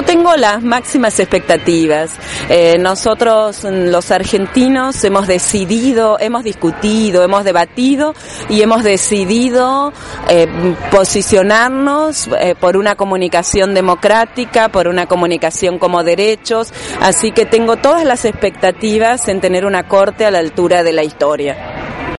Yo tengo las máximas expectativas. Eh, nosotros, los argentinos, hemos decidido, hemos discutido, hemos debatido y hemos decidido eh, posicionarnos eh, por una comunicación democrática, por una comunicación como derechos. Así que tengo todas las expectativas en tener una corte a la altura de la historia.